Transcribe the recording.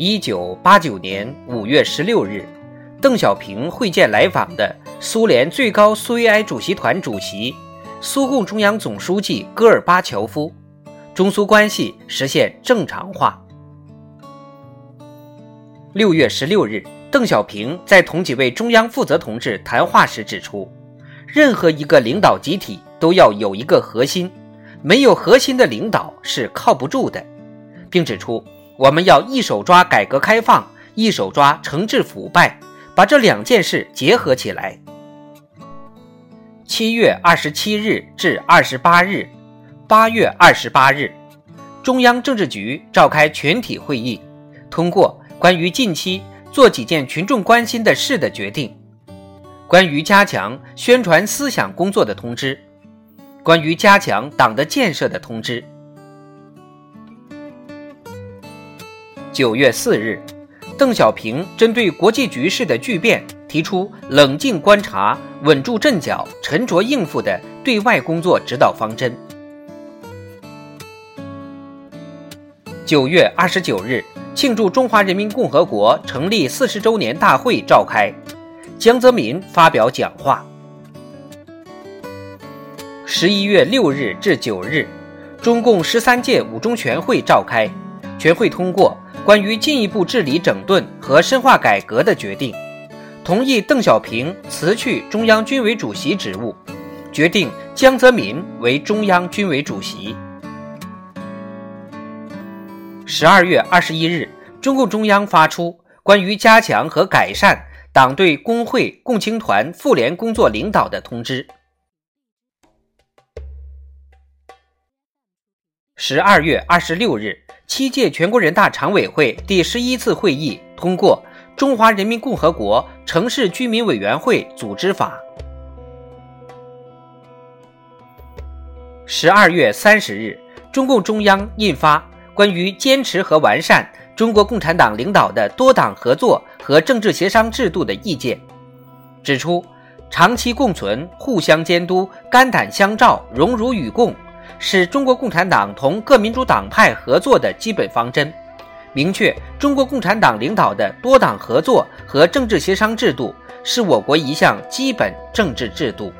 一九八九年五月十六日，邓小平会见来访的苏联最高苏维埃主席团主席、苏共中央总书记戈尔巴乔夫，中苏关系实现正常化。六月十六日，邓小平在同几位中央负责同志谈话时指出，任何一个领导集体都要有一个核心，没有核心的领导是靠不住的，并指出。我们要一手抓改革开放，一手抓惩治腐败，把这两件事结合起来。七月二十七日至二十八日，八月二十八日，中央政治局召开全体会议，通过关于近期做几件群众关心的事的决定，关于加强宣传思想工作的通知，关于加强党的建设的通知。九月四日，邓小平针对国际局势的巨变，提出冷静观察、稳住阵脚、沉着应付的对外工作指导方针。九月二十九日，庆祝中华人民共和国成立四十周年大会召开，江泽民发表讲话。十一月六日至九日，中共十三届五中全会召开，全会通过。关于进一步治理整顿和深化改革的决定，同意邓小平辞去中央军委主席职务，决定江泽民为中央军委主席。十二月二十一日，中共中央发出关于加强和改善党对工会、共青团、妇联工作领导的通知。十二月二十六日。七届全国人大常委会第十一次会议通过《中华人民共和国城市居民委员会组织法》。十二月三十日，中共中央印发《关于坚持和完善中国共产党领导的多党合作和政治协商制度的意见》，指出长期共存、互相监督、肝胆相照、荣辱与共。是中国共产党同各民主党派合作的基本方针，明确中国共产党领导的多党合作和政治协商制度是我国一项基本政治制度。